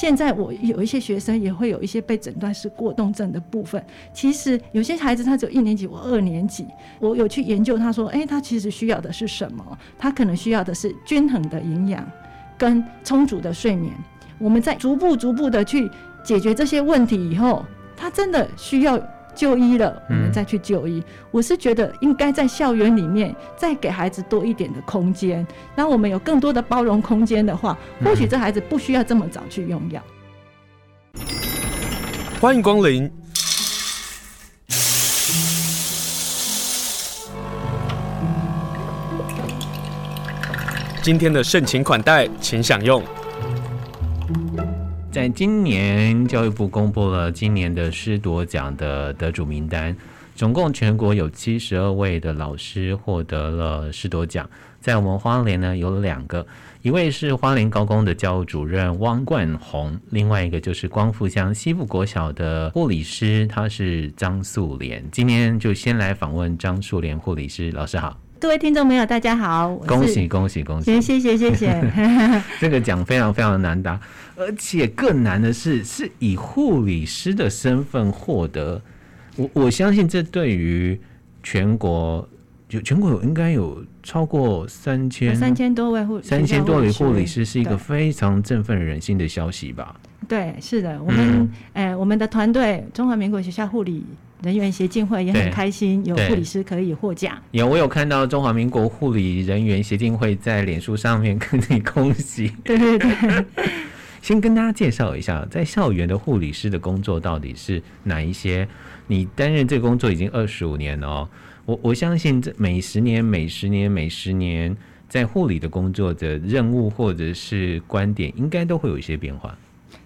现在我有一些学生也会有一些被诊断是过动症的部分。其实有些孩子他只有一年级我二年级，我有去研究，他说，哎，他其实需要的是什么？他可能需要的是均衡的营养跟充足的睡眠。我们在逐步逐步的去解决这些问题以后，他真的需要。就医了，我们再去就医。嗯、我是觉得应该在校园里面再给孩子多一点的空间，当我们有更多的包容空间的话，或许这孩子不需要这么早去用药。欢迎光临。今天的盛情款待，请享用。在今年，教育部公布了今年的师铎奖的得主名单，总共全国有七十二位的老师获得了师铎奖。在我们花莲呢，有两个，一位是花莲高工的教务主任汪冠宏，另外一个就是光复乡西部国小的护理师，他是张素莲。今天就先来访问张素莲护理师，老师好。各位听众朋友，大家好！恭喜恭喜恭喜！谢谢谢谢。这个奖非常非常的难答，而且更难的是，是以护理师的身份获得。我我相信这对于全国，就全国有应该有超过三千三千多位护三千多位护理师，是一个非常振奋人心的消息吧？对，是的，我们哎、嗯欸，我们的团队中华民国学校护理。人员协进会也很开心，有护理师可以获奖。有，我有看到中华民国护理人员协进会在脸书上面跟你恭喜。对 对对，先跟大家介绍一下，在校园的护理师的工作到底是哪一些？你担任这个工作已经二十五年了哦。我我相信这每十年、每十年、每十年，在护理的工作的任务或者是观点，应该都会有一些变化。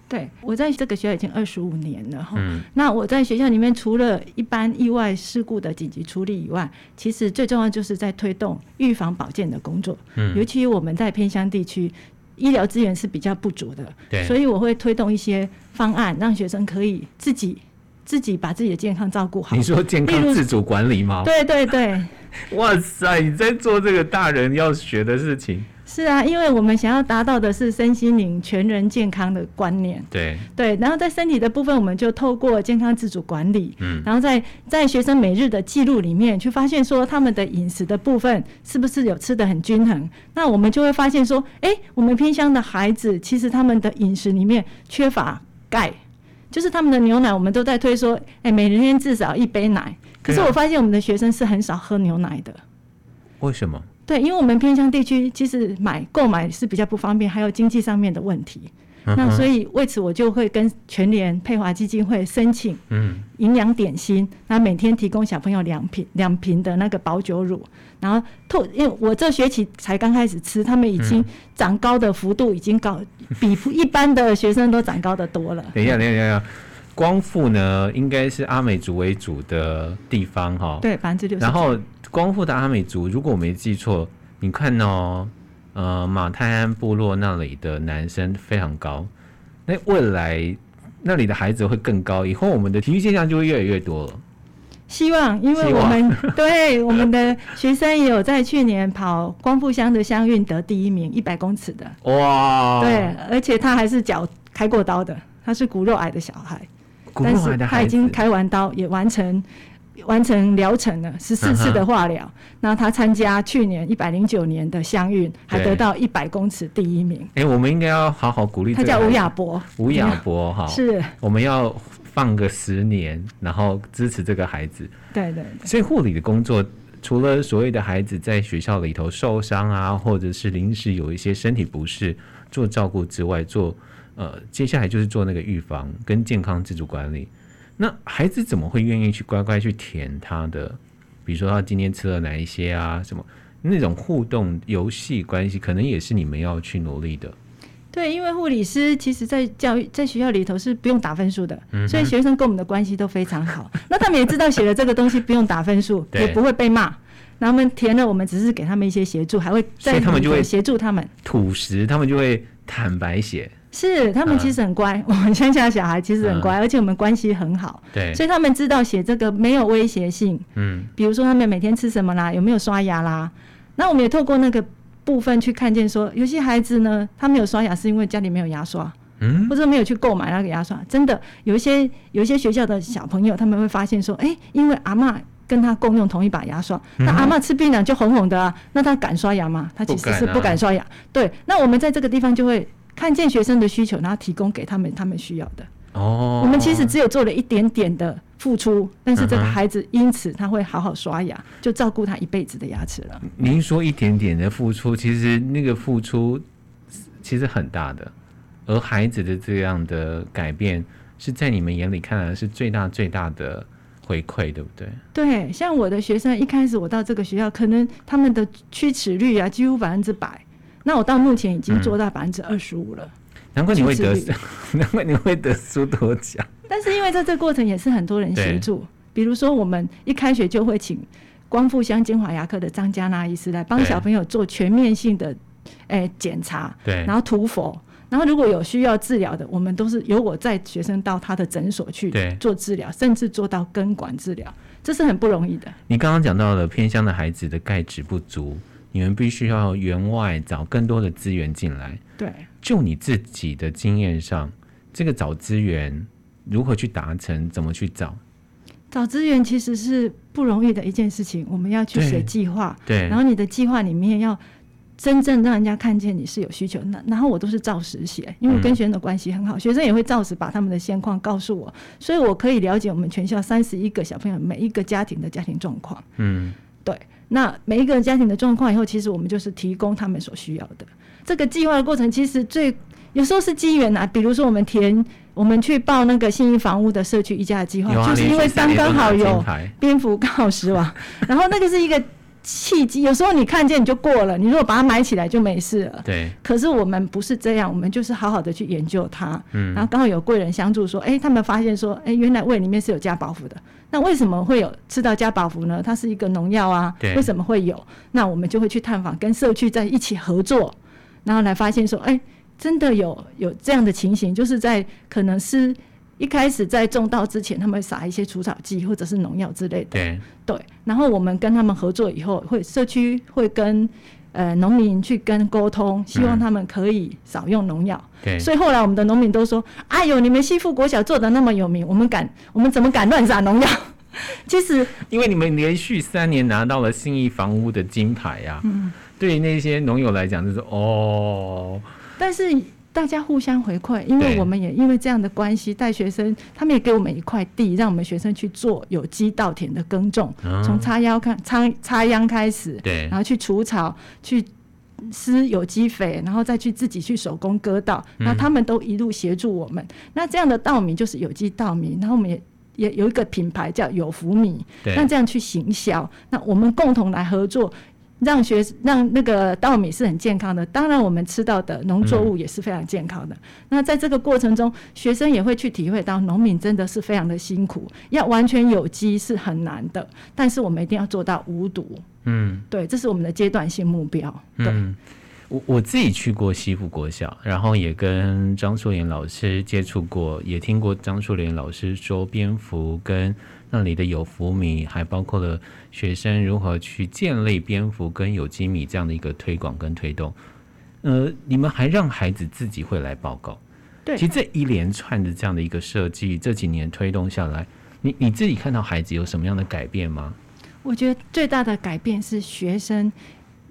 对，我在这个学校已经二十五年了哈。嗯。那我在学校里面，除了一般意外事故的紧急处理以外，其实最重要就是在推动预防保健的工作。嗯。尤其我们在偏乡地区，医疗资源是比较不足的。对。所以我会推动一些方案，让学生可以自己自己把自己的健康照顾好。你说健康自主管理吗？对对对。哇塞！你在做这个大人要学的事情。是啊，因为我们想要达到的是身心灵全人健康的观念。对对，然后在身体的部分，我们就透过健康自主管理，嗯，然后在在学生每日的记录里面，去发现说他们的饮食的部分是不是有吃的很均衡。那我们就会发现说，哎，我们偏乡的孩子其实他们的饮食里面缺乏钙，就是他们的牛奶，我们都在推说，哎，每天至少一杯奶。可是我发现我们的学生是很少喝牛奶的。为什么？对，因为我们偏乡地区其实买购买是比较不方便，还有经济上面的问题。嗯、那所以为此，我就会跟全联佩华基金会申请，嗯，营养点心，那每天提供小朋友两瓶两瓶的那个保酒乳，然后透，因为我这学期才刚开始吃，他们已经长高的幅度已经高，比一般的学生都长高的多了。等一下，等一下，等一下，光复呢，应该是阿美族为主的地方哈。对，百分之六十。然后。光复的阿美族，如果我没记错，你看哦，呃，马太安部落那里的男生非常高，那未来那里的孩子会更高，以后我们的体育现象就会越来越多了。希望，因为我们 对我们的学生也有在去年跑光复乡的乡运得第一名，一百公尺的。哇！对，而且他还是脚开过刀的，他是骨肉癌的小孩，骨肉癌的孩子，但是他已经开完刀，也完成。完成疗程了，十四次的化疗。那、uh. 他参加去年一百零九年的相运，还得到一百公尺第一名。哎、欸，我们应该要好好鼓励。他叫吴亚博，吴亚博哈，是。我们要放个十年，然后支持这个孩子。对，对对。所以护理的工作，除了所谓的孩子在学校里头受伤啊，或者是临时有一些身体不适做照顾之外，做呃，接下来就是做那个预防跟健康自主管理。那孩子怎么会愿意去乖乖去填他的？比如说他今天吃了哪一些啊？什么那种互动游戏关系，可能也是你们要去努力的。对，因为护理师其实在教育在学校里头是不用打分数的，嗯、所以学生跟我们的关系都非常好。那他们也知道写了这个东西不用打分数，也不会被骂。那他们填了，我们只是给他们一些协助，还会在他们就会协助他们吐实，他们就会坦白写。是，他们其实很乖。嗯、我们乡下小孩其实很乖，嗯、而且我们关系很好。对，所以他们知道写这个没有威胁性。嗯，比如说他们每天吃什么啦，有没有刷牙啦？那我们也透过那个部分去看见说，有些孩子呢，他没有刷牙是因为家里没有牙刷。嗯，或者没有去购买那个牙刷。真的有一些有一些学校的小朋友，他们会发现说，哎、欸，因为阿嬷跟他共用同一把牙刷，那阿嬷吃槟榔就红红的啊，那他敢刷牙吗？他其实是不敢刷牙。啊、对，那我们在这个地方就会看见学生的需求，然后提供给他们他们需要的。哦，我们其实只有做了一点点的付出，但是这个孩子因此他会好好刷牙，就照顾他一辈子的牙齿了。您说一点点的付出，其实那个付出其实很大的，而孩子的这样的改变是在你们眼里看来是最大最大的回馈，对不对？对，像我的学生一开始我到这个学校，可能他们的龋齿率啊几乎百分之百，那我到目前已经做到百分之二十五了。嗯难怪你会得，难怪你会得书多奖。但是因为在这个过程也是很多人协助，比如说我们一开学就会请光复乡精华牙科的张嘉娜医师来帮小朋友做全面性的诶检查，对，然后涂氟，然后如果有需要治疗的，我们都是由我在学生到他的诊所去做治疗，甚至做到根管治疗，这是很不容易的。你刚刚讲到了偏乡的孩子的钙质不足，你们必须要员外找更多的资源进来，对。就你自己的经验上，这个找资源如何去达成？怎么去找？找资源其实是不容易的一件事情。我们要去写计划，对，然后你的计划里面要真正让人家看见你是有需求。那然后我都是照实写，因为我跟学生的关系很好，嗯、学生也会照实把他们的现况告诉我，所以我可以了解我们全校三十一个小朋友每一个家庭的家庭状况。嗯，对。那每一个家庭的状况以后，其实我们就是提供他们所需要的。这个计划的过程其实最有时候是机缘啊，比如说我们填，我们去报那个信义房屋的社区一家的计划，就是因为刚刚好有蝙蝠刚好死亡，然后那个是一个契机。有时候你看见你就过了，你如果把它埋起来就没事了。对。可是我们不是这样，我们就是好好的去研究它。嗯。然后刚好有贵人相助，说，哎，他们发现说，哎，原来胃里面是有加宝福的。那为什么会有吃到加宝福呢？它是一个农药啊。对。为什么会有？那我们就会去探访，跟社区在一起合作。然后来发现说，哎，真的有有这样的情形，就是在可能是一开始在种稻之前，他们会撒一些除草剂或者是农药之类的。对对。然后我们跟他们合作以后，会社区会跟呃农民去跟沟通，希望他们可以少用农药。对。所以后来我们的农民都说：“哎呦，你们西富国小做的那么有名，我们敢，我们怎么敢乱撒农药？” 其实，因为你们连续三年拿到了信义房屋的金牌呀。嗯。对于那些农友来讲，就是哦，但是大家互相回馈，因为我们也因为这样的关系带学生，他们也给我们一块地，让我们学生去做有机稻田的耕种，从插秧看插插秧开始，对，然后去除草，去施有机肥，然后再去自己去手工割稻，那他们都一路协助我们。嗯、那这样的稻米就是有机稻米，然后我们也也有一个品牌叫有福米，那这样去行销，那我们共同来合作。让学让那个稻米是很健康的，当然我们吃到的农作物也是非常健康的。嗯、那在这个过程中，学生也会去体会到农民真的是非常的辛苦，要完全有机是很难的。但是我们一定要做到无毒。嗯，对，这是我们的阶段性目标。对，嗯、我我自己去过西湖国小，然后也跟张淑莲老师接触过，也听过张淑莲老师说蝙蝠跟。那里的有福米，还包括了学生如何去建立蝙蝠跟有机米这样的一个推广跟推动。呃，你们还让孩子自己会来报告。对，其实这一连串的这样的一个设计，这几年推动下来，你你自己看到孩子有什么样的改变吗？我觉得最大的改变是学生。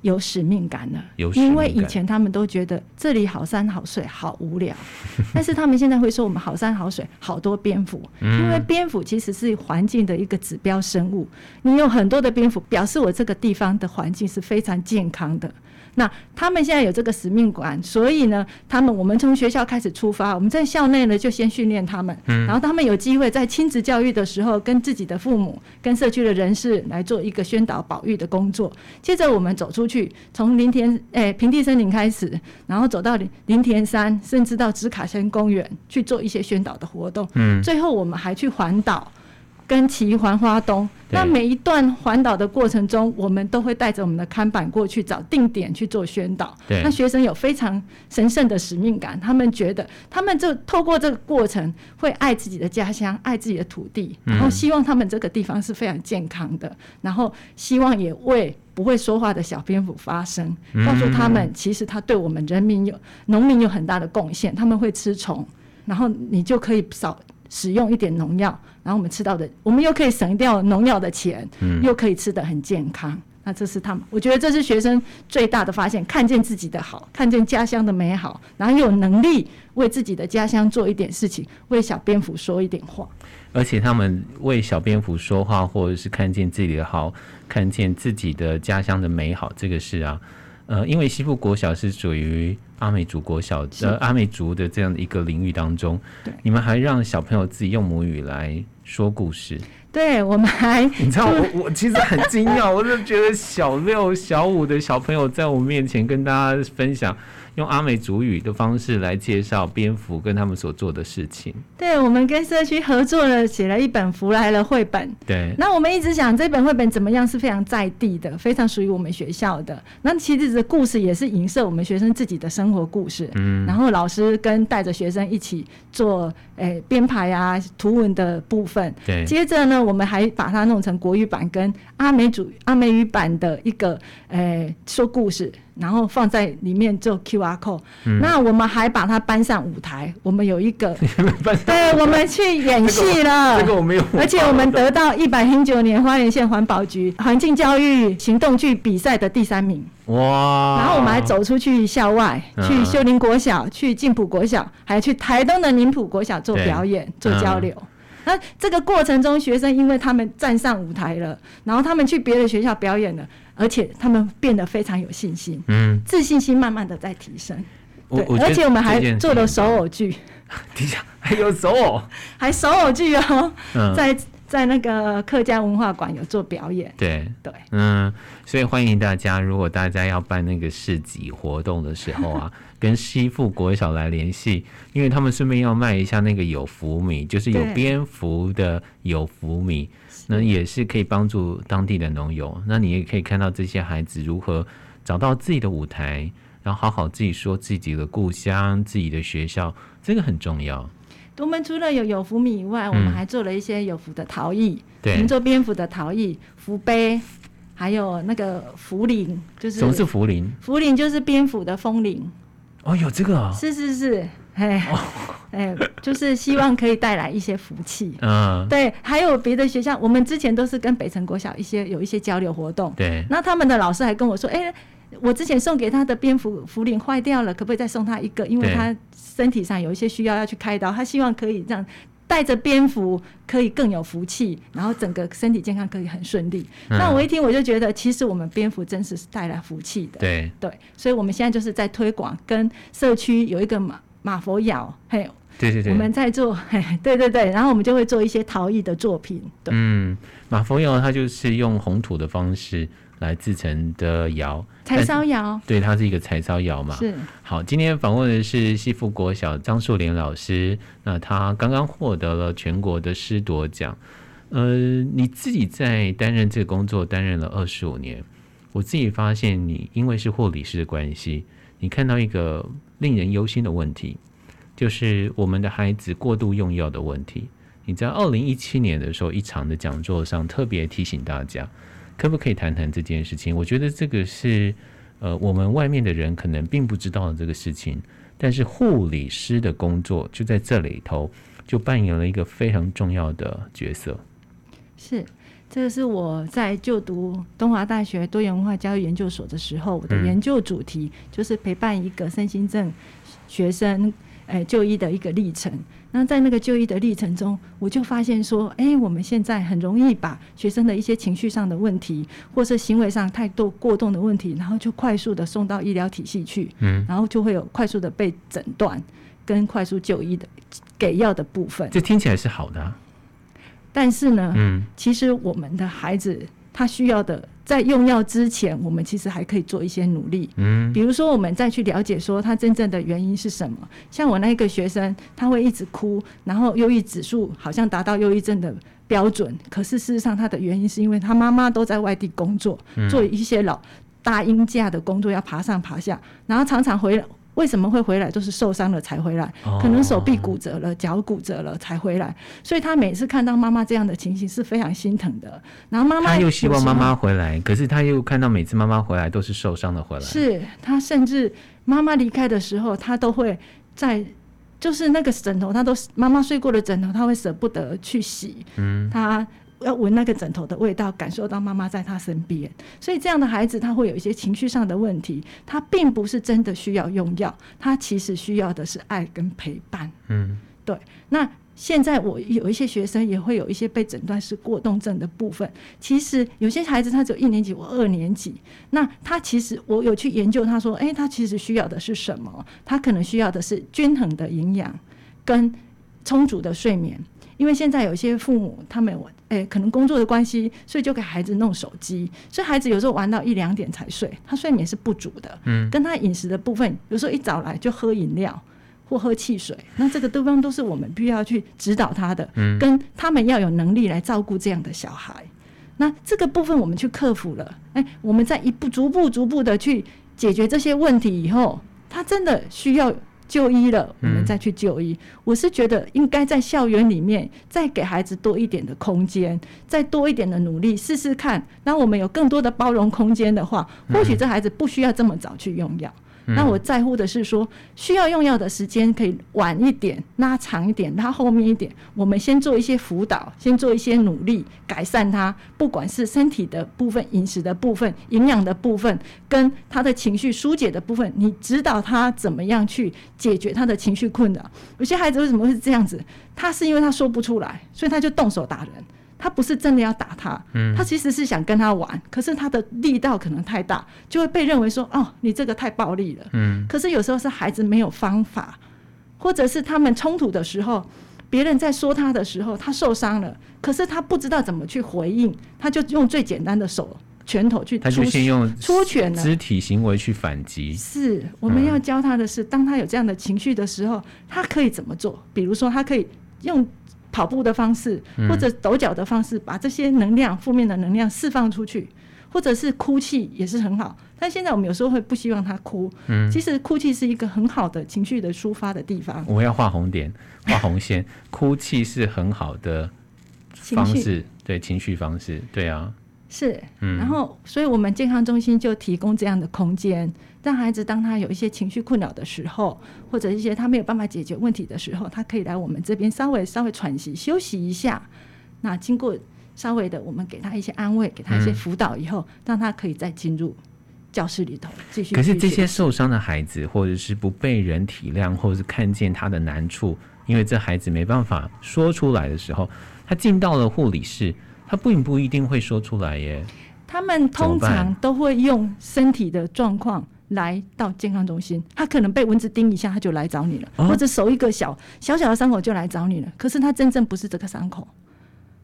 有使命感了，因为以前他们都觉得这里好山好水好无聊，但是他们现在会说我们好山好水好多蝙蝠，因为蝙蝠其实是环境的一个指标生物，你有很多的蝙蝠，表示我这个地方的环境是非常健康的。那他们现在有这个使命感，所以呢，他们我们从学校开始出发，我们在校内呢就先训练他们，嗯，然后他们有机会在亲子教育的时候，跟自己的父母、跟社区的人士来做一个宣导保育的工作。接着我们走出去，从林田诶、欸、平地森林开始，然后走到林林田山，甚至到芝卡森公园去做一些宣导的活动。嗯，最后我们还去环岛。跟骑环花东。那每一段环岛的过程中，我们都会带着我们的看板过去找定点去做宣导。对，那学生有非常神圣的使命感，他们觉得他们就透过这个过程会爱自己的家乡，爱自己的土地，然后希望他们这个地方是非常健康的，然后希望也为不会说话的小蝙蝠发声，告诉他们其实他对我们人民有农民有很大的贡献，他们会吃虫，然后你就可以少。使用一点农药，然后我们吃到的，我们又可以省掉农药的钱，嗯，又可以吃得很健康。那这是他们，我觉得这是学生最大的发现，看见自己的好，看见家乡的美好，然后又有能力为自己的家乡做一点事情，为小蝙蝠说一点话。而且他们为小蝙蝠说话，或者是看见自己的好，看见自己的家乡的美好，这个是啊，呃，因为西部国小是属于。阿美族国小呃阿美族的这样的一个领域当中，你们还让小朋友自己用母语来说故事。对，我们还，你知道我我其实很惊讶，我就觉得小六小五的小朋友在我面前跟大家分享。用阿美族语的方式来介绍蝙蝠跟他们所做的事情。对，我们跟社区合作了，写了一本《福来了》绘本。对，那我们一直想这本绘本怎么样是非常在地的，非常属于我们学校的。那其实这故事也是影射我们学生自己的生活故事。嗯，然后老师跟带着学生一起做诶编排啊图文的部分。对，接着呢，我们还把它弄成国语版跟阿美族阿美语版的一个诶说故事。然后放在里面做 QR code，嗯，那我们还把它搬上舞台。我们有一个，对，我们去演戏了。这个我没有。而且我们得到一百零九年花莲县环保局环境教育行动剧比赛的第三名。哇！然后我们还走出去校外，去秀林国小，去静浦国小，还去台东的宁浦国小做表演、做交流。那这个过程中，学生因为他们站上舞台了，然后他们去别的学校表演了。而且他们变得非常有信心，嗯，自信心慢慢的在提升。对，而且我们还做了手偶剧。底下还有手偶，还手偶剧哦，嗯、在在那个客家文化馆有做表演。对对，嗯，所以欢迎大家，如果大家要办那个市集活动的时候啊，跟西富国小来联系，因为他们顺便要卖一下那个有福米，就是有蝙蝠的有福米。那也是可以帮助当地的农友。那你也可以看到这些孩子如何找到自己的舞台，然后好好自己说自己的故乡、自己的学校，这个很重要。我们除了有有福米以外，我们还做了一些有福的陶艺。对，我们做蝙蝠的陶艺、福杯，还有那个福铃，就是什么是福铃？福铃就是蝙蝠的风铃。哦，有这个啊？是是是。哎，哎，就是希望可以带来一些福气。嗯，对，还有别的学校，我们之前都是跟北城国小一些有一些交流活动。对，那他们的老师还跟我说，哎，我之前送给他的蝙蝠福铃坏掉了，可不可以再送他一个？因为他身体上有一些需要要去开刀，他希望可以这样带着蝙蝠可以更有福气，然后整个身体健康可以很顺利。嗯。那我一听我就觉得，其实我们蝙蝠真是是带来福气的。对对，所以我们现在就是在推广，跟社区有一个嘛。马佛窑，嘿，对对对，我们在做，嘿，对对对，然后我们就会做一些陶艺的作品。对，嗯，马佛窑它就是用红土的方式来制成的窑，柴烧窑，对，它是一个柴烧窑嘛。是。好，今天访问的是西富国小张树莲老师，那他刚刚获得了全国的师铎奖。呃，你自己在担任这个工作担任了二十五年，我自己发现你因为是护理师的关系，你看到一个。令人忧心的问题，就是我们的孩子过度用药的问题。你在二零一七年的时候，一场的讲座上特别提醒大家，可不可以谈谈这件事情？我觉得这个是呃，我们外面的人可能并不知道这个事情，但是护理师的工作就在这里头，就扮演了一个非常重要的角色。是。这个是我在就读东华大学多元文化教育研究所的时候，我的研究主题就是陪伴一个身心症学生，诶就医的一个历程。那在那个就医的历程中，我就发现说，哎，我们现在很容易把学生的一些情绪上的问题，或是行为上太多过动的问题，然后就快速的送到医疗体系去，嗯，然后就会有快速的被诊断跟快速就医的给药的部分。这听起来是好的啊。但是呢，嗯，其实我们的孩子他需要的，在用药之前，我们其实还可以做一些努力，嗯，比如说我们再去了解说他真正的原因是什么。像我那个学生，他会一直哭，然后忧郁指数好像达到忧郁症的标准，可是事实上他的原因是因为他妈妈都在外地工作，做一些老大鹰架的工作，要爬上爬下，然后常常回来。为什么会回来？都是受伤了才回来，可能手臂骨折了、脚骨折了才回来。所以他每次看到妈妈这样的情形是非常心疼的。然后妈妈他又希望妈妈回来，可是他又看到每次妈妈回来都是受伤的回来。是他甚至妈妈离开的时候，他都会在，就是那个枕头，他都妈妈睡过的枕头，他会舍不得去洗。嗯，他。要闻那个枕头的味道，感受到妈妈在他身边，所以这样的孩子他会有一些情绪上的问题。他并不是真的需要用药，他其实需要的是爱跟陪伴。嗯，对。那现在我有一些学生也会有一些被诊断是过动症的部分。其实有些孩子他只有一年级，我二年级，那他其实我有去研究，他说，哎，他其实需要的是什么？他可能需要的是均衡的营养跟充足的睡眠。因为现在有一些父母，他们诶可能工作的关系，所以就给孩子弄手机，所以孩子有时候玩到一两点才睡，他睡眠是不足的。嗯，跟他饮食的部分，有时候一早来就喝饮料或喝汽水，那这个地方都是我们必须要去指导他的。嗯，跟他们要有能力来照顾这样的小孩，那这个部分我们去克服了。诶，我们在一步逐步逐步的去解决这些问题以后，他真的需要。就医了，我们再去就医。嗯、我是觉得应该在校园里面再给孩子多一点的空间，再多一点的努力，试试看。那我们有更多的包容空间的话，或许这孩子不需要这么早去用药。那我在乎的是说，需要用药的时间可以晚一点、拉长一点、拉后面一点。我们先做一些辅导，先做一些努力，改善他，不管是身体的部分、饮食的部分、营养的部分，跟他的情绪疏解的部分，你指导他怎么样去解决他的情绪困扰。有些孩子为什么会这样子？他是因为他说不出来，所以他就动手打人。他不是真的要打他，嗯，他其实是想跟他玩，可是他的力道可能太大，就会被认为说，哦，你这个太暴力了，嗯。可是有时候是孩子没有方法，或者是他们冲突的时候，别人在说他的时候，他受伤了，可是他不知道怎么去回应，他就用最简单的手拳头去出，他就先用出拳肢体行为去反击。是，我们要教他的是，当他有这样的情绪的时候，他可以怎么做？比如说，他可以用。跑步的方式，或者抖脚的方式，把这些能量、负面的能量释放出去，或者是哭泣也是很好。但现在我们有时候会不希望他哭，嗯，其实哭泣是一个很好的情绪的抒发的地方。我要画红点，画红线，哭泣是很好的方式，绪对情绪方式，对啊。是，然后，所以我们健康中心就提供这样的空间，让孩子当他有一些情绪困扰的时候，或者一些他没有办法解决问题的时候，他可以来我们这边稍微稍微喘息休息一下。那经过稍微的，我们给他一些安慰，给他一些辅导以后，嗯、让他可以再进入教室里头继续。可是这些受伤的孩子，或者是不被人体谅，或者是看见他的难处，因为这孩子没办法说出来的时候，他进到了护理室。他并不一定会说出来耶。他们通常都会用身体的状况来到健康中心。他可能被蚊子叮一下，他就来找你了，哦、或者手一个小小小的伤口就来找你了。可是他真正不是这个伤口。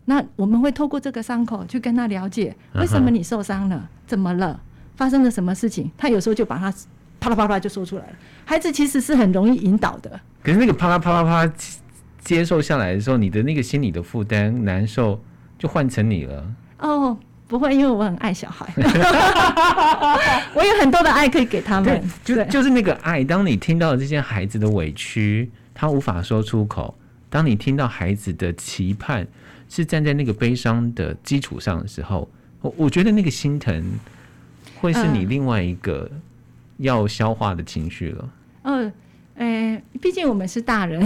那我们会透过这个伤口去跟他了解，为什么你受伤了？怎么了？发生了什么事情？他有时候就把他啪啦啪啦就说出来了。孩子其实是很容易引导的。可是那个啪啦啪啦啪啦接受下来的时候，你的那个心理的负担难受。就换成你了哦，不会，因为我很爱小孩，我有很多的爱可以给他们。就对就是那个爱，当你听到这些孩子的委屈，他无法说出口；当你听到孩子的期盼，是站在那个悲伤的基础上的时候，我我觉得那个心疼会是你另外一个要消化的情绪了。嗯、呃。诶，毕竟我们是大人，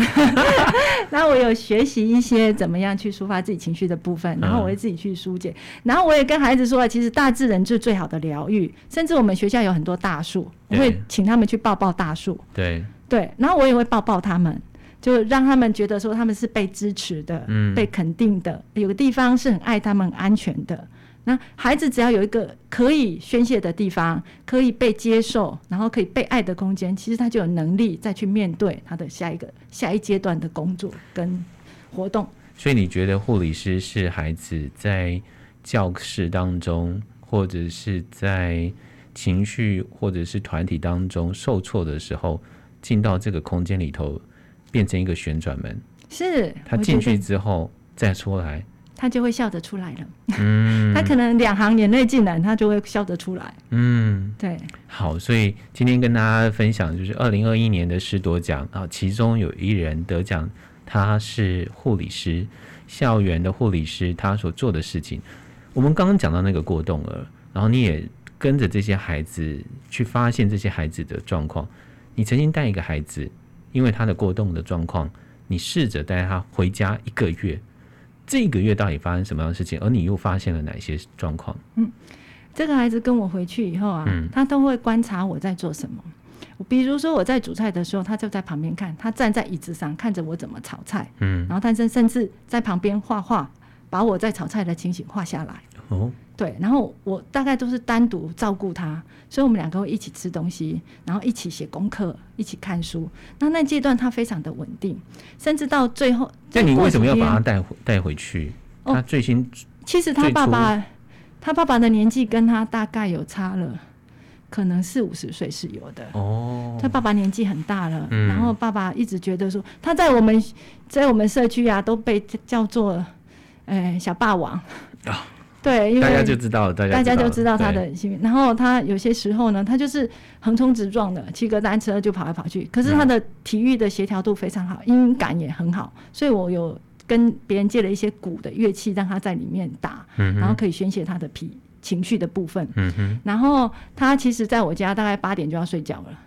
然后我有学习一些怎么样去抒发自己情绪的部分，然后我会自己去疏解，然后我也跟孩子说，其实大自然是最好的疗愈，甚至我们学校有很多大树，我会请他们去抱抱大树，对。对，然后我也会抱抱他们，就让他们觉得说他们是被支持的，嗯，被肯定的，有个地方是很爱他们、很安全的。那孩子只要有一个可以宣泄的地方，可以被接受，然后可以被爱的空间，其实他就有能力再去面对他的下一个下一阶段的工作跟活动。所以你觉得护理师是孩子在教室当中，或者是在情绪或者是团体当中受挫的时候，进到这个空间里头，变成一个旋转门。是，他进去之后再出来。他就会笑得出来了。嗯，他可能两行眼泪进来，他就会笑得出来。嗯，对。好，所以今天跟大家分享就是二零二一年的师铎奖啊，其中有一人得奖，他是护理师，校园的护理师，他所做的事情。我们刚刚讲到那个过动儿，然后你也跟着这些孩子去发现这些孩子的状况。你曾经带一个孩子，因为他的过动的状况，你试着带他回家一个月。这一个月到底发生什么样的事情？而你又发现了哪些状况？嗯，这个孩子跟我回去以后啊，嗯，他都会观察我在做什么。比如说我在煮菜的时候，他就在旁边看，他站在椅子上看着我怎么炒菜。嗯，然后他甚甚至在旁边画画。把我在炒菜的情形画下来。哦，对，然后我大概都是单独照顾他，所以我们两个会一起吃东西，然后一起写功课，一起看书。那那阶段他非常的稳定，甚至到最后。那你为什么要把他带回带回去？他最新、哦，其实他爸爸，他爸爸的年纪跟他大概有差了，可能四五十岁是有的。哦，他爸爸年纪很大了，嗯，然后爸爸一直觉得说他在我们在我们社区啊都被叫做。哎、欸，小霸王啊、哦，对，因为大家就知道，大家大家就知道他的幸运。然后他有些时候呢，他就是横冲直撞的，骑个单车就跑来跑去。可是他的体育的协调度非常好，音感也很好，所以我有跟别人借了一些鼓的乐器，让他在里面打，嗯、然后可以宣泄他的脾情绪的部分。嗯哼。然后他其实在我家大概八点就要睡觉了，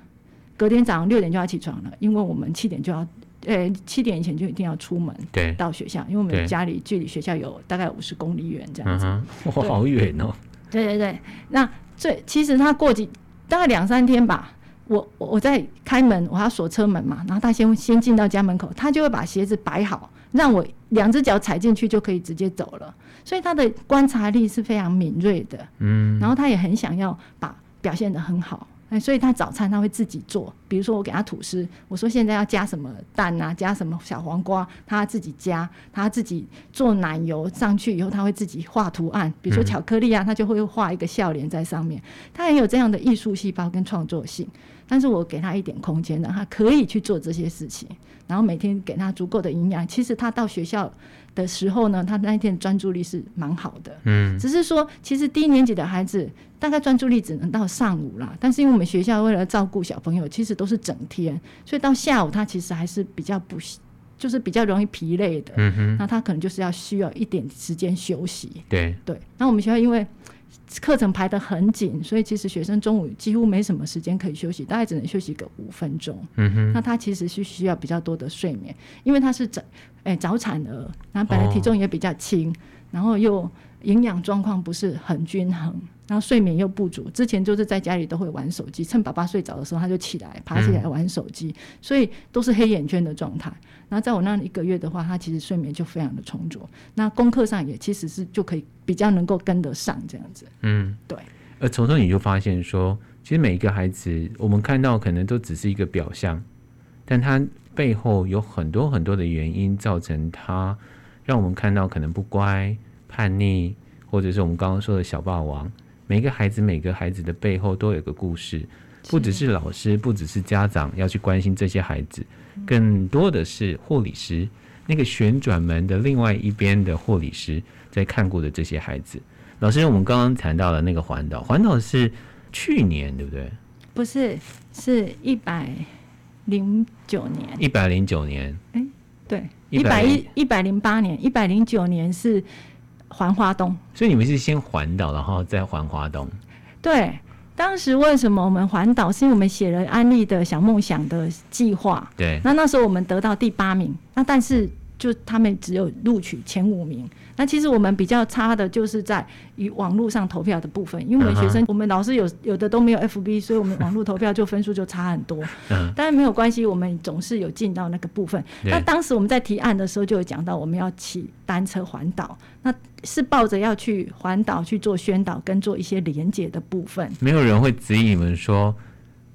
隔天早上六点就要起床了，因为我们七点就要。呃、欸，七点以前就一定要出门，对，到学校，因为我们家里距离学校有大概五十公里远这样子，哇、嗯，好远哦。对对对，那最其实他过几大概两三天吧，我我在开门，我要锁车门嘛，然后他先先进到家门口，他就会把鞋子摆好，让我两只脚踩进去就可以直接走了，所以他的观察力是非常敏锐的，嗯，然后他也很想要把表现的很好。哎，所以他早餐他会自己做，比如说我给他吐司，我说现在要加什么蛋啊，加什么小黄瓜，他自己加，他自己做奶油上去以后，他会自己画图案，比如说巧克力啊，他就会画一个笑脸在上面，他也有这样的艺术细胞跟创作性。但是我给他一点空间，让他可以去做这些事情，然后每天给他足够的营养。其实他到学校的时候呢，他那一天专注力是蛮好的。嗯，只是说，其实低年级的孩子大概专注力只能到上午啦。但是因为我们学校为了照顾小朋友，其实都是整天，所以到下午他其实还是比较不，就是比较容易疲累的。嗯哼，那他可能就是要需要一点时间休息。对对，那我们学校因为。课程排得很紧，所以其实学生中午几乎没什么时间可以休息，大概只能休息个五分钟。嗯哼，那他其实是需要比较多的睡眠，因为他是早哎早产儿，然后本来体重也比较轻，哦，然后又营养状况不是很均衡，然后睡眠又不足。之前就是在家里都会玩手机，趁爸爸睡着的时候他就起来爬起来玩手机，嗯，所以都是黑眼圈的状态。然后在我那一个月的话，他其实睡眠就非常的充足，那功课上也其实是就可以比较能够跟得上这样子。嗯，对。而从中你就发现说，其实每一个孩子，我们看到可能都只是一个表象，但他背后有很多很多的原因造成他，让我们看到可能不乖、叛逆，或者是我们刚刚说的小霸王。每个孩子，每个孩子的背后都有个故事，不只是老师，不只是家长要去关心这些孩子。更多的是护理师，那个旋转门的另外一边的护理师在看顾的这些孩子。老师，我们刚刚谈到了那个环岛，环岛是去年对不对？不是，是一百零九年。一百零九年。哎、欸，对，一百一一百零八年，一百零九年是环花东。所以你们是先环岛，然后再环花东。对。当时为什么我们环岛？是因为我们写了安利的小梦想的计划。对。那那时候我们得到第八名，那但是就他们只有录取前五名。那其实我们比较差的就是在于网络上投票的部分，因为我们学生，我们老师有有的都没有 FB，所以我们网络投票就分数就差很多。嗯。但是没有关系，我们总是有进到那个部分。那当时我们在提案的时候就有讲到，我们要骑单车环岛，那是抱着要去环岛去做宣导跟做一些连结的部分。没有人会质疑你们说，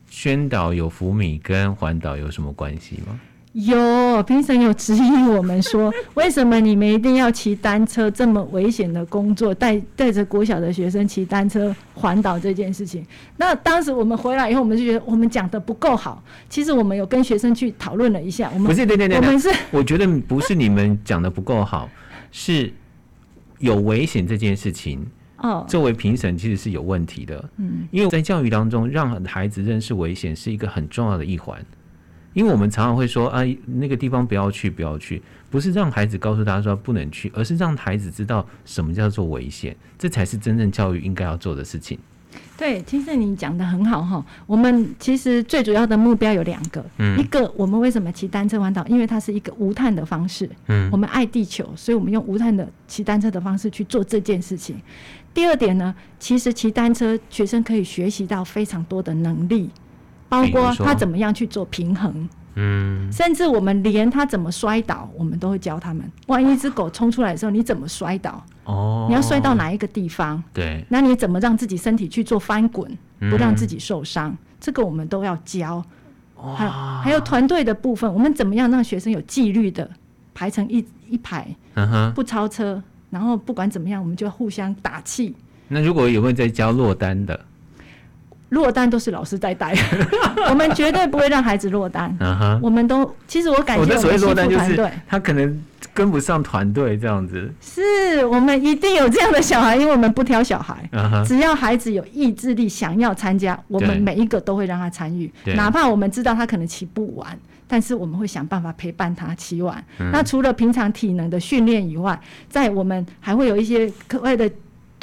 宣导有福米跟环岛有什么关系吗？有评审有质疑我们说，为什么你们一定要骑单车这么危险的工作，带带着国小的学生骑单车环岛这件事情？那当时我们回来以后，我们就觉得我们讲的不够好。其实我们有跟学生去讨论了一下，我们不是对对对，我们是 我觉得不是你们讲的不够好，是有危险这件事情，哦，作为评审其实是有问题的。嗯，因为在教育当中，让孩子认识危险是一个很重要的一环。因为我们常常会说啊，那个地方不要去，不要去，不是让孩子告诉他说不能去，而是让孩子知道什么叫做危险，这才是真正教育应该要做的事情。对，其实你讲的很好哈。我们其实最主要的目标有两个，嗯，一个我们为什么骑单车环岛？因为它是一个无碳的方式，嗯，我们爱地球，所以我们用无碳的骑单车的方式去做这件事情。第二点呢，其实骑单车学生可以学习到非常多的能力。包括他怎么样去做平衡，嗯，甚至我们连他怎么摔倒，我们都会教他们。万一一只狗冲出来的时候，你怎么摔倒？哦，你要摔到哪一个地方？对，那你怎么让自己身体去做翻滚，不让自己受伤？嗯，这个我们都要教。还有还有团队的部分，我们怎么样让学生有纪律的排成一一排，嗯不超车，然后不管怎么样，我们就互相打气。那如果有没有在教落单的？落单都是老师在带，我们绝对不会让孩子落单。Uh huh. 我们都其实我感觉我们的落单队，他可能跟不上团队这样子。是我们一定有这样的小孩，因为我们不挑小孩，uh huh. 只要孩子有意志力想要参加，我们每一个都会让他参与。对哪怕我们知道他可能骑不完，但是我们会想办法陪伴他骑完。Uh. 那除了平常体能的训练以外，在我们还会有一些课外的。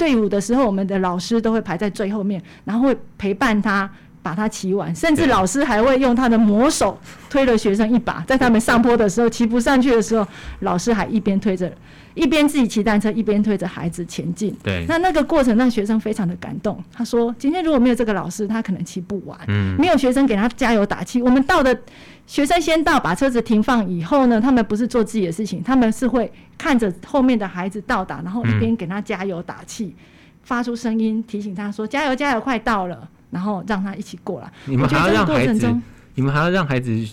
队伍的时候，我们的老师都会排在最后面，然后会陪伴他把他骑完，甚至老师还会用他的魔手推了学生一把，在他们上坡的时候骑不上去的时候，老师还一边推着，一边自己骑单车，一边推着孩子前进。对，那那个过程让学生非常的感动。他说：“今天如果没有这个老师，他可能骑不完。嗯，没有学生给他加油打气，我们到的。”学生先到，把车子停放以后呢，他们不是做自己的事情，他们是会看着后面的孩子到达，然后一边给他加油打气，嗯、发出声音提醒他说：“加油，加油，快到了。”然后让他一起过来。你们还要让孩子，你们还要让孩子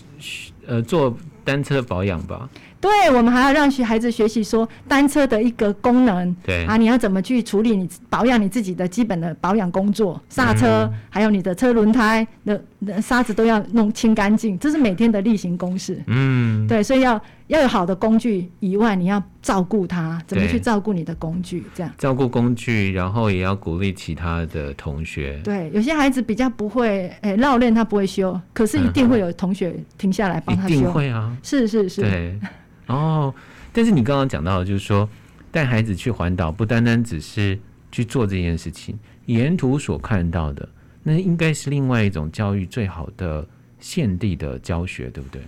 呃做单车保养吧？对，我们还要让学孩子学习说单车的一个功能，对。啊，你要怎么去处理你保养你自己的基本的保养工作，刹车，嗯、还有你的车轮胎的沙子都要弄清干净，这是每天的例行公事。嗯，对，所以要要有好的工具以外，你要照顾他，怎么去照顾你的工具？这样照顾工具，然后也要鼓励其他的同学。对，有些孩子比较不会，哎，绕链他不会修，可是一定会有同学停下来帮他修。一定会啊，是是是，对。哦，但是你刚刚讲到的，就是说带孩子去环岛，不单单只是去做这件事情，沿途所看到的，那应该是另外一种教育最好的现地的教学，对不对？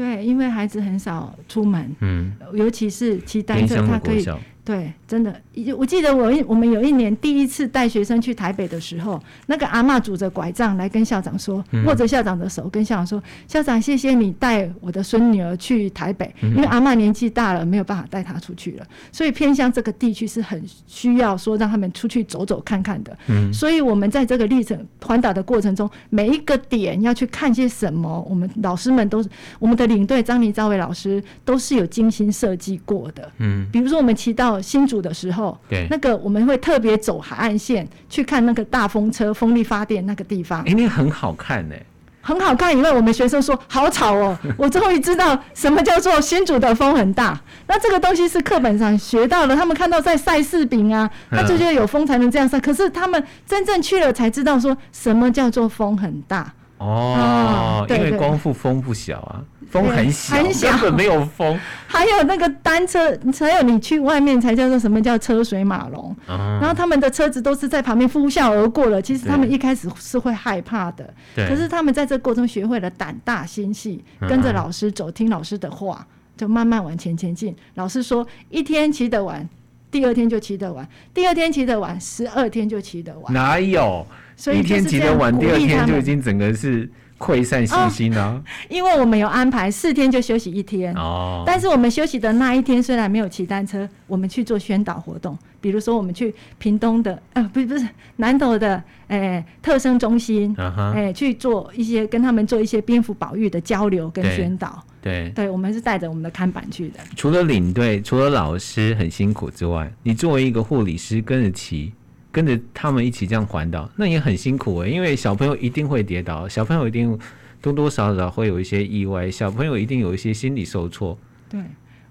对，因为孩子很少出门，嗯，尤其是骑单车，他可以。对，真的，我记得我一我们有一年第一次带学生去台北的时候，那个阿嬷拄着拐杖来跟校长说，握着校长的手跟校长说：“校长，谢谢你带我的孙女儿去台北，因为阿嬷年纪大了，没有办法带她出去了，所以偏向这个地区是很需要说让他们出去走走看看的。嗯，所以我们在这个历程环岛的过程中，每一个点要去看些什么，我们老师们都是我们的领队张黎赵伟老师都是有精心设计过的。嗯，比如说我们骑到。新竹的时候，对，那个我们会特别走海岸线去看那个大风车风力发电那个地方，一定很好看呢，很好看。因为我们学生说好吵哦，我终于知道什么叫做新竹的风很大。那这个东西是课本上学到的，他们看到在晒柿饼啊，他就觉得有风才能这样晒。可是他们真正去了才知道说什么叫做风很大哦，因为光复风不小啊。风很小，很小，根本没有风。还有那个单车，还有你去外面才叫做什么叫车水马龙。嗯、然后他们的车子都是在旁边呼啸而过了。其实他们一开始是会害怕的，对可是他们在这过程中学会了胆大心细，跟着老师走，听老师的话，就慢慢往前前进。老师说一天骑得完，第二天就骑得完，第二天骑得完，十二天就骑得完。哪有？所以一天骑得完，第二天就已经整个是。溃散信心了、哦？因为我们有安排四天就休息一天哦。但是我们休息的那一天虽然没有骑单车，我们去做宣导活动，比如说我们去屏东的呃，不是不是南投的诶、欸、特生中心，诶、去做一些跟他们做一些蝙蝠保育的交流跟宣导。对对，对，我们是带着我们的看板去的。除了领队，除了老师很辛苦之外，你作为一个护理师跟着骑。跟着他们一起这样环岛，那也很辛苦诶、欸，因为小朋友一定会跌倒，小朋友一定多多少少会有一些意外，小朋友一定有一些心理受挫。对，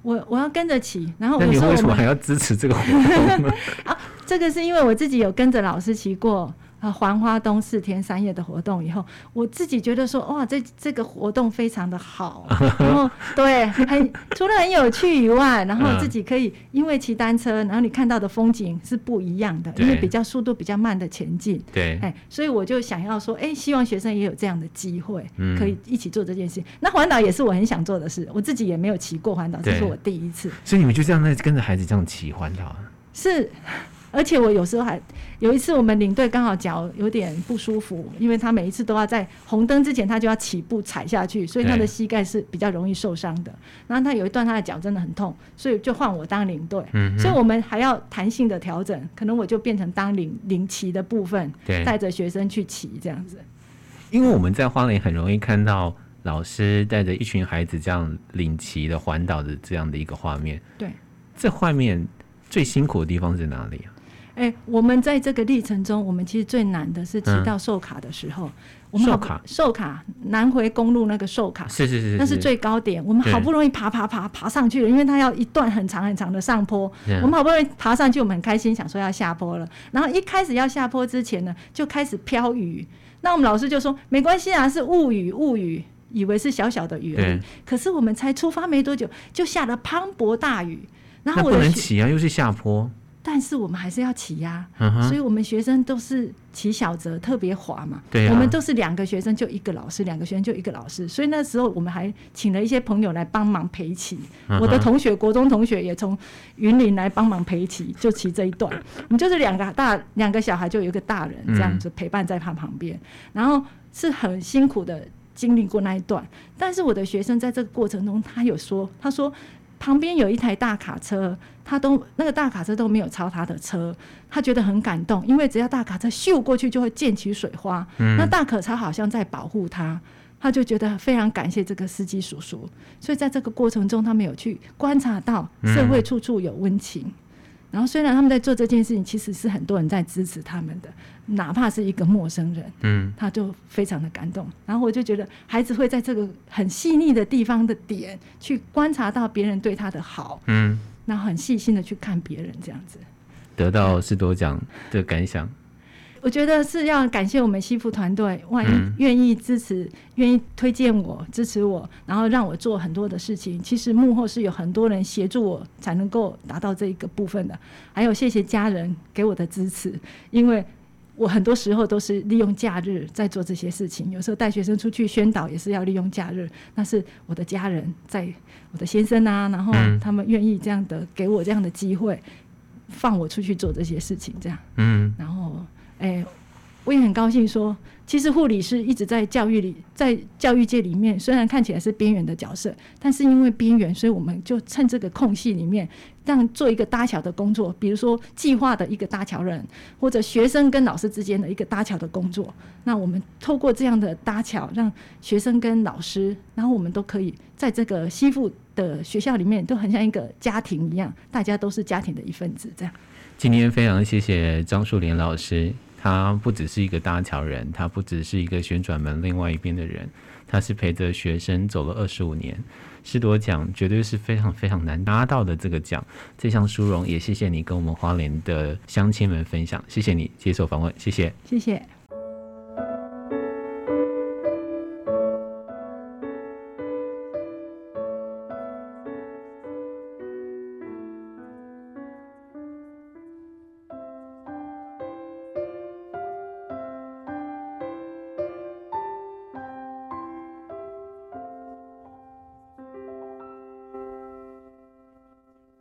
我我要跟着骑，然后那你为什么还要支持这个活动呢？啊，这个是因为我自己有跟着老师骑过。啊，环花东四天三夜的活动以后，我自己觉得说，哇，这这个活动非常的好，然后对，很除了很有趣以外，然后自己可以因为骑单车，然后你看到的风景是不一样的，因为比较速度比较慢的前进，对，哎，所以我就想要说，哎，希望学生也有这样的机会，可以一起做这件事。那环岛也是我很想做的事，我自己也没有骑过环岛，这是我第一次。所以你们就这样在跟着孩子这样骑环岛？是。而且我有时候还有一次，我们领队刚好脚有点不舒服，因为他每一次都要在红灯之前，他就要起步踩下去，所以他的膝盖是比较容易受伤的。然后他有一段他的脚真的很痛，所以就换我当领队。嗯，所以我们还要弹性的调整，可能我就变成当领领骑的部分，带着学生去骑这样子。因为我们在花莲很容易看到老师带着一群孩子这样领骑的环岛的这样的一个画面。对，这画面最辛苦的地方在哪里啊？哎、欸，我们在这个历程中，我们其实最难的是骑到寿卡的时候。嗯、我们寿卡，寿卡南回公路那个寿卡，是是是，那是最高点。我们好不容易爬爬爬爬上去了，因为它要一段很长很长的上坡。我们好不容易爬上去，我们很开心，想说要下坡了。然后一开始要下坡之前呢，就开始飘雨。那我们老师就说没关系啊，是雾雨雾雨，以为是小小的雨而已。可是我们才出发没多久，就下了磅礴大雨。然后我不能骑啊，又是下坡。但是我们还是要骑呀、啊，uh. 所以我们学生都是骑小折，特别滑嘛。对啊、我们都是两个学生就一个老师，两个学生就一个老师。所以那时候我们还请了一些朋友来帮忙陪骑。Uh. 我的同学，国中同学也从云林来帮忙陪骑，就骑这一段。我们就是两个大两个小孩，就有一个大人这样子陪伴在他旁边，嗯、然后是很辛苦的经历过那一段。但是我的学生在这个过程中，他有说，他说。旁边有一台大卡车，他都那个大卡车都没有超他的车，他觉得很感动，因为只要大卡车咻过去就会溅起水花，嗯、那大卡车好像在保护他，他就觉得非常感谢这个司机叔叔，所以在这个过程中，他们有去观察到社会处处有温情。嗯然后虽然他们在做这件事情，其实是很多人在支持他们的，哪怕是一个陌生人，嗯，他就非常的感动。然后我就觉得孩子会在这个很细腻的地方的点去观察到别人对他的好，嗯，然后很细心的去看别人这样子，得到是多奖的感想。我觉得是要感谢我们西服团队，万一愿意支持、愿、嗯、意推荐我、支持我，然后让我做很多的事情。其实幕后是有很多人协助我，才能够达到这一个部分的。还有谢谢家人给我的支持，因为我很多时候都是利用假日在做这些事情。有时候带学生出去宣导也是要利用假日，那是我的家人在，我的先生啊，然后他们愿意这样的给我这样的机会，放我出去做这些事情，这样，嗯，然后。哎、我也很高兴说，其实护理师一直在教育里，在教育界里面，虽然看起来是边缘的角色，但是因为边缘，所以我们就趁这个空隙里面，让做一个搭桥的工作，比如说计划的一个搭桥人，或者学生跟老师之间的一个搭桥的工作。那我们透过这样的搭桥，让学生跟老师，然后我们都可以在这个吸附的学校里面，都很像一个家庭一样，大家都是家庭的一份子，这样。今天非常谢谢张树莲老师。他不只是一个搭桥人，他不只是一个旋转门另外一边的人，他是陪着学生走了二十五年。士铎奖绝对是非常非常难拿到的这个奖，这项殊荣也谢谢你跟我们花莲的乡亲们分享，谢谢你接受访问，谢谢，谢谢。